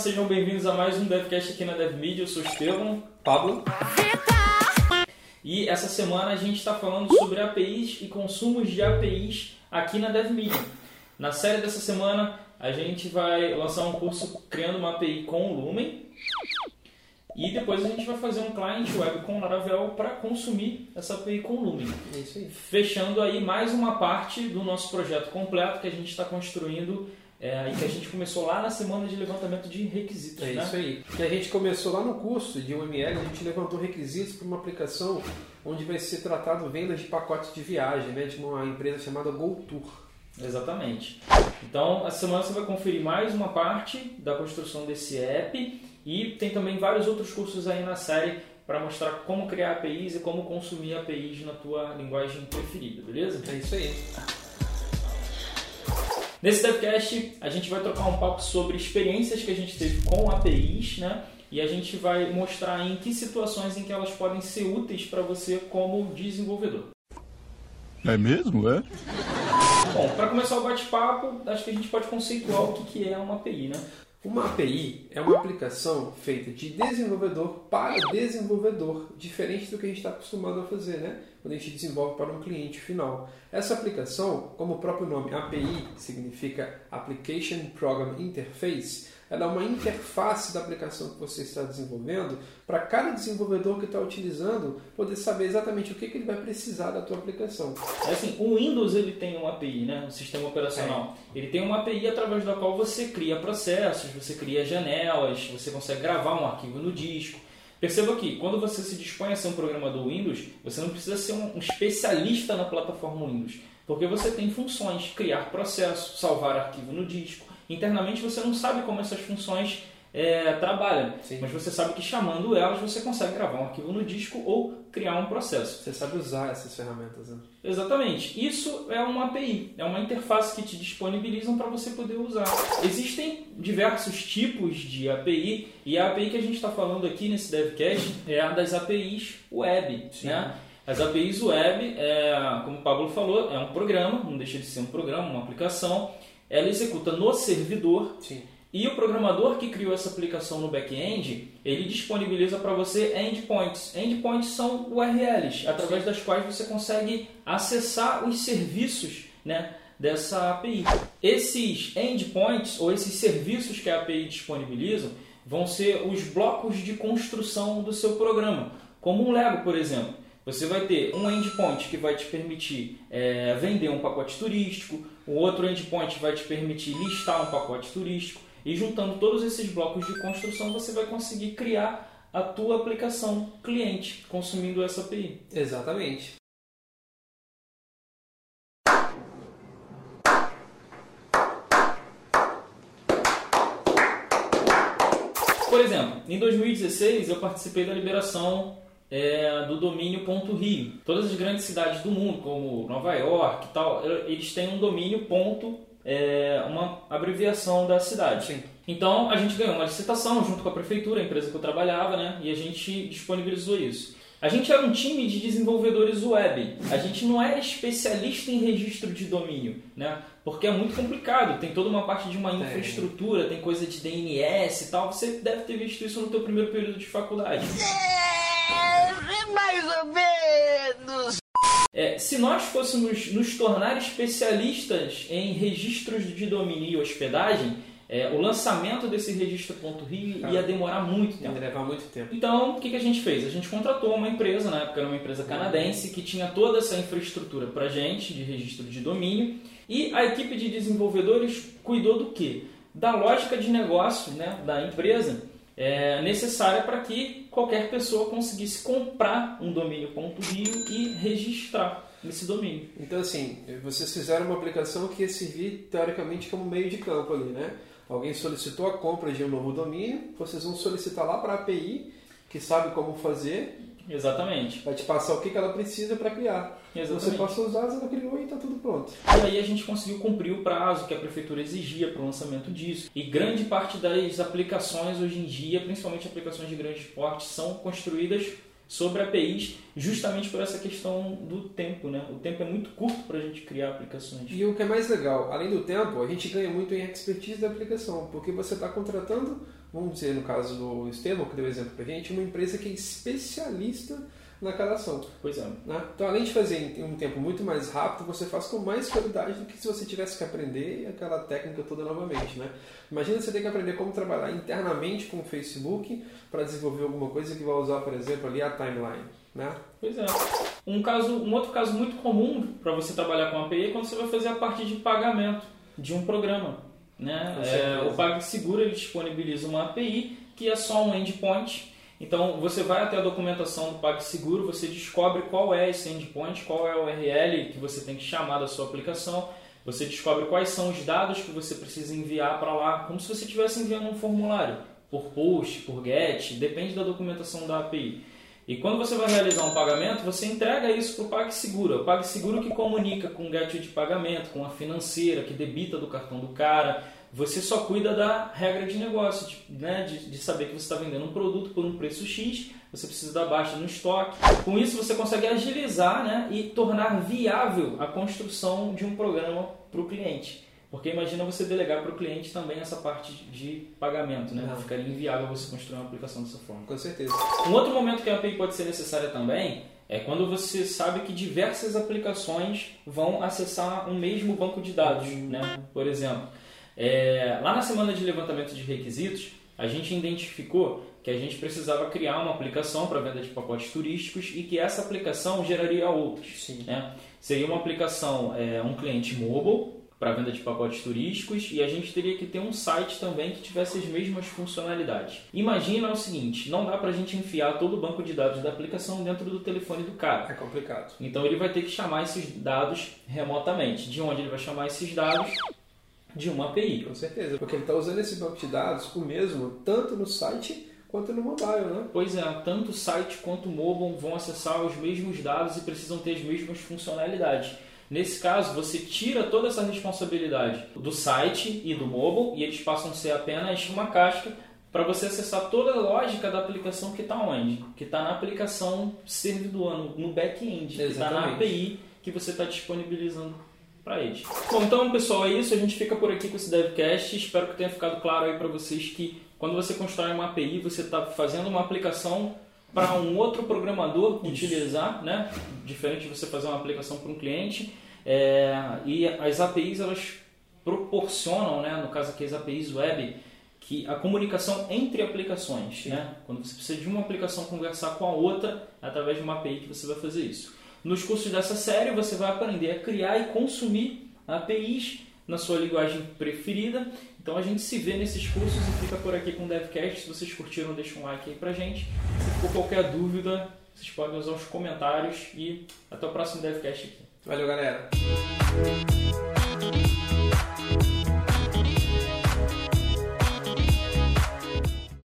sejam bem-vindos a mais um DevCast aqui na DevMedia. Eu sou o Estevam. Pablo. E essa semana a gente está falando sobre APIs e consumos de APIs aqui na DevMedia. Na série dessa semana a gente vai lançar um curso criando uma API com o Lumen e depois a gente vai fazer um client web com Laravel para consumir essa API com o Lumen. É aí. Fechando aí mais uma parte do nosso projeto completo que a gente está construindo é, e que a gente começou lá na semana de levantamento de requisitos. É né? isso aí. Que a gente começou lá no curso de UML, a gente levantou requisitos para uma aplicação onde vai ser tratado vendas de pacotes de viagem, né, de uma empresa chamada GoTour. Exatamente. Então, essa semana você vai conferir mais uma parte da construção desse app e tem também vários outros cursos aí na série para mostrar como criar APIs e como consumir APIs na tua linguagem preferida, beleza? É isso aí. Nesse DevCast, a gente vai trocar um papo sobre experiências que a gente teve com APIs, né? E a gente vai mostrar em que situações em que elas podem ser úteis para você como desenvolvedor. É mesmo, é? Bom, para começar o bate-papo, acho que a gente pode conceituar o que é uma API, né? Uma API é uma aplicação feita de desenvolvedor para desenvolvedor, diferente do que a gente está acostumado a fazer, né? Quando a gente desenvolve para um cliente final. Essa aplicação, como o próprio nome API significa Application Program Interface, ela é uma interface da aplicação que você está desenvolvendo para cada desenvolvedor que está utilizando poder saber exatamente o que, que ele vai precisar da tua aplicação. É assim, o Windows ele tem uma API, né? O sistema operacional. Ele tem uma API através da qual você cria processos, você cria janelas, você consegue gravar um arquivo no disco. Perceba que quando você se dispõe a ser um programador Windows, você não precisa ser um especialista na plataforma Windows, porque você tem funções, criar processo, salvar arquivo no disco. Internamente você não sabe como essas funções é, trabalham, Sim. mas você sabe que chamando elas você consegue gravar um arquivo no disco ou criar um processo. Você sabe usar essas ferramentas, né? Exatamente. Isso é uma API, é uma interface que te disponibilizam para você poder usar. Existem diversos tipos de API e a API que a gente está falando aqui nesse DevCast é a das APIs web. Né? As APIs web, é, como o Pablo falou, é um programa, não deixa de ser um programa, uma aplicação. Ela executa no servidor Sim. e o programador que criou essa aplicação no back-end, ele disponibiliza para você endpoints. Endpoints são URLs, através das quais você consegue acessar os serviços né, dessa API. Esses endpoints, ou esses serviços que a API disponibiliza, vão ser os blocos de construção do seu programa, como um Lego, por exemplo. Você vai ter um endpoint que vai te permitir é, vender um pacote turístico, o outro endpoint vai te permitir listar um pacote turístico, e juntando todos esses blocos de construção você vai conseguir criar a tua aplicação cliente consumindo essa API. Exatamente. Por exemplo, em 2016 eu participei da liberação é, do domínio ponto .rio. Todas as grandes cidades do mundo, como Nova York e tal, eles têm um domínio ponto, é, uma abreviação da cidade. Sim. Então a gente ganhou uma licitação junto com a prefeitura, a empresa que eu trabalhava, né? E a gente disponibilizou isso. A gente era um time de desenvolvedores web. A gente não era especialista em registro de domínio, né? Porque é muito complicado. Tem toda uma parte de uma infraestrutura, tem coisa de DNS e tal. Você deve ter visto isso no teu primeiro período de faculdade. Mais ou menos. É, se nós fôssemos nos tornar especialistas em registros de domínio e hospedagem, é, o lançamento desse registro.rio ia demorar muito tempo. Vai levar muito tempo. Então, o que, que a gente fez? A gente contratou uma empresa, na época era uma empresa canadense, que tinha toda essa infraestrutura para gente, de registro de domínio, e a equipe de desenvolvedores cuidou do quê? Da lógica de negócio né, da empresa é, necessária para que qualquer pessoa conseguisse comprar um domínio.rio e registrar esse domínio. Então, assim, vocês fizeram uma aplicação que ia servir, teoricamente, como meio de campo ali, né? Alguém solicitou a compra de um novo domínio, vocês vão solicitar lá para a API, que sabe como fazer, Exatamente. vai te passar o que que ela precisa para criar. Você Exatamente. passa os dados, ela criou e está tudo pronto. E aí a gente conseguiu cumprir o prazo que a prefeitura exigia para o lançamento disso. E grande parte das aplicações hoje em dia, principalmente aplicações de grande porte, são construídas sobre APIs justamente por essa questão do tempo, né? O tempo é muito curto para a gente criar aplicações. E o que é mais legal, além do tempo, a gente ganha muito em expertise da aplicação, porque você está contratando vamos dizer no caso do Estevam, que deu exemplo pra gente, uma empresa que é especialista naquela ação. Pois é. Né? Então, além de fazer em um tempo muito mais rápido, você faz com mais qualidade do que se você tivesse que aprender aquela técnica toda novamente. Né? Imagina você ter que aprender como trabalhar internamente com o Facebook para desenvolver alguma coisa que vai usar, por exemplo, ali a timeline. Né? Pois é. Um, caso, um outro caso muito comum para você trabalhar com API é quando você vai fazer a parte de pagamento de um programa. Né? É, o PagSeguro ele disponibiliza uma API que é só um endpoint então você vai até a documentação do PagSeguro, você descobre qual é esse endpoint, qual é o URL que você tem que chamar da sua aplicação, você descobre quais são os dados que você precisa enviar para lá, como se você estivesse enviando um formulário, por post, por get, depende da documentação da API. E quando você vai realizar um pagamento, você entrega isso para o PagSeguro. O PagSeguro que comunica com o gateway de pagamento, com a financeira, que debita do cartão do cara, você só cuida da regra de negócio, de, né, de, de saber que você está vendendo um produto por um preço X, você precisa dar baixa no estoque. Com isso, você consegue agilizar né, e tornar viável a construção de um programa para o cliente. Porque imagina você delegar para o cliente também essa parte de pagamento, né? Não. Ficaria inviável você construir uma aplicação dessa forma. Com certeza. Um outro momento que a API pode ser necessária também é quando você sabe que diversas aplicações vão acessar um mesmo banco de dados, né? Por exemplo, é, lá na semana de levantamento de requisitos, a gente identificou que a gente precisava criar uma aplicação para venda de pacotes turísticos e que essa aplicação geraria outras. Né? Seria uma aplicação, é, um cliente mobile para venda de pacotes turísticos e a gente teria que ter um site também que tivesse as mesmas funcionalidades. Imagina o seguinte, não dá para a gente enfiar todo o banco de dados da aplicação dentro do telefone do cara. É complicado. Então ele vai ter que chamar esses dados remotamente. De onde ele vai chamar esses dados? de uma API. Com certeza, porque ele está usando esse banco de dados o mesmo tanto no site quanto no mobile, né? Pois é, tanto o site quanto o mobile vão acessar os mesmos dados e precisam ter as mesmas funcionalidades. Nesse caso, você tira toda essa responsabilidade do site e do mobile e eles passam a ser apenas uma casca para você acessar toda a lógica da aplicação que está onde? Que está na aplicação servidor, no back-end, que está na API que você está disponibilizando para eles. Bom, então pessoal, é isso. A gente fica por aqui com esse DevCast. Espero que tenha ficado claro aí para vocês que quando você constrói uma API, você está fazendo uma aplicação para um outro programador utilizar, né? Diferente de você fazer uma aplicação para um cliente. É, e as APIs elas proporcionam, né? No caso aqui as APIs web, que a comunicação entre aplicações, né? Quando você precisa de uma aplicação conversar com a outra, é através de uma API que você vai fazer isso. Nos cursos dessa série você vai aprender a criar e consumir APIs na sua linguagem preferida. Então a gente se vê nesses cursos e fica por aqui com o DevCast. Se vocês curtiram, deixa um like aí pra gente. Ficou qualquer dúvida, vocês podem usar os comentários e até o próximo DevCast aqui. Valeu, galera!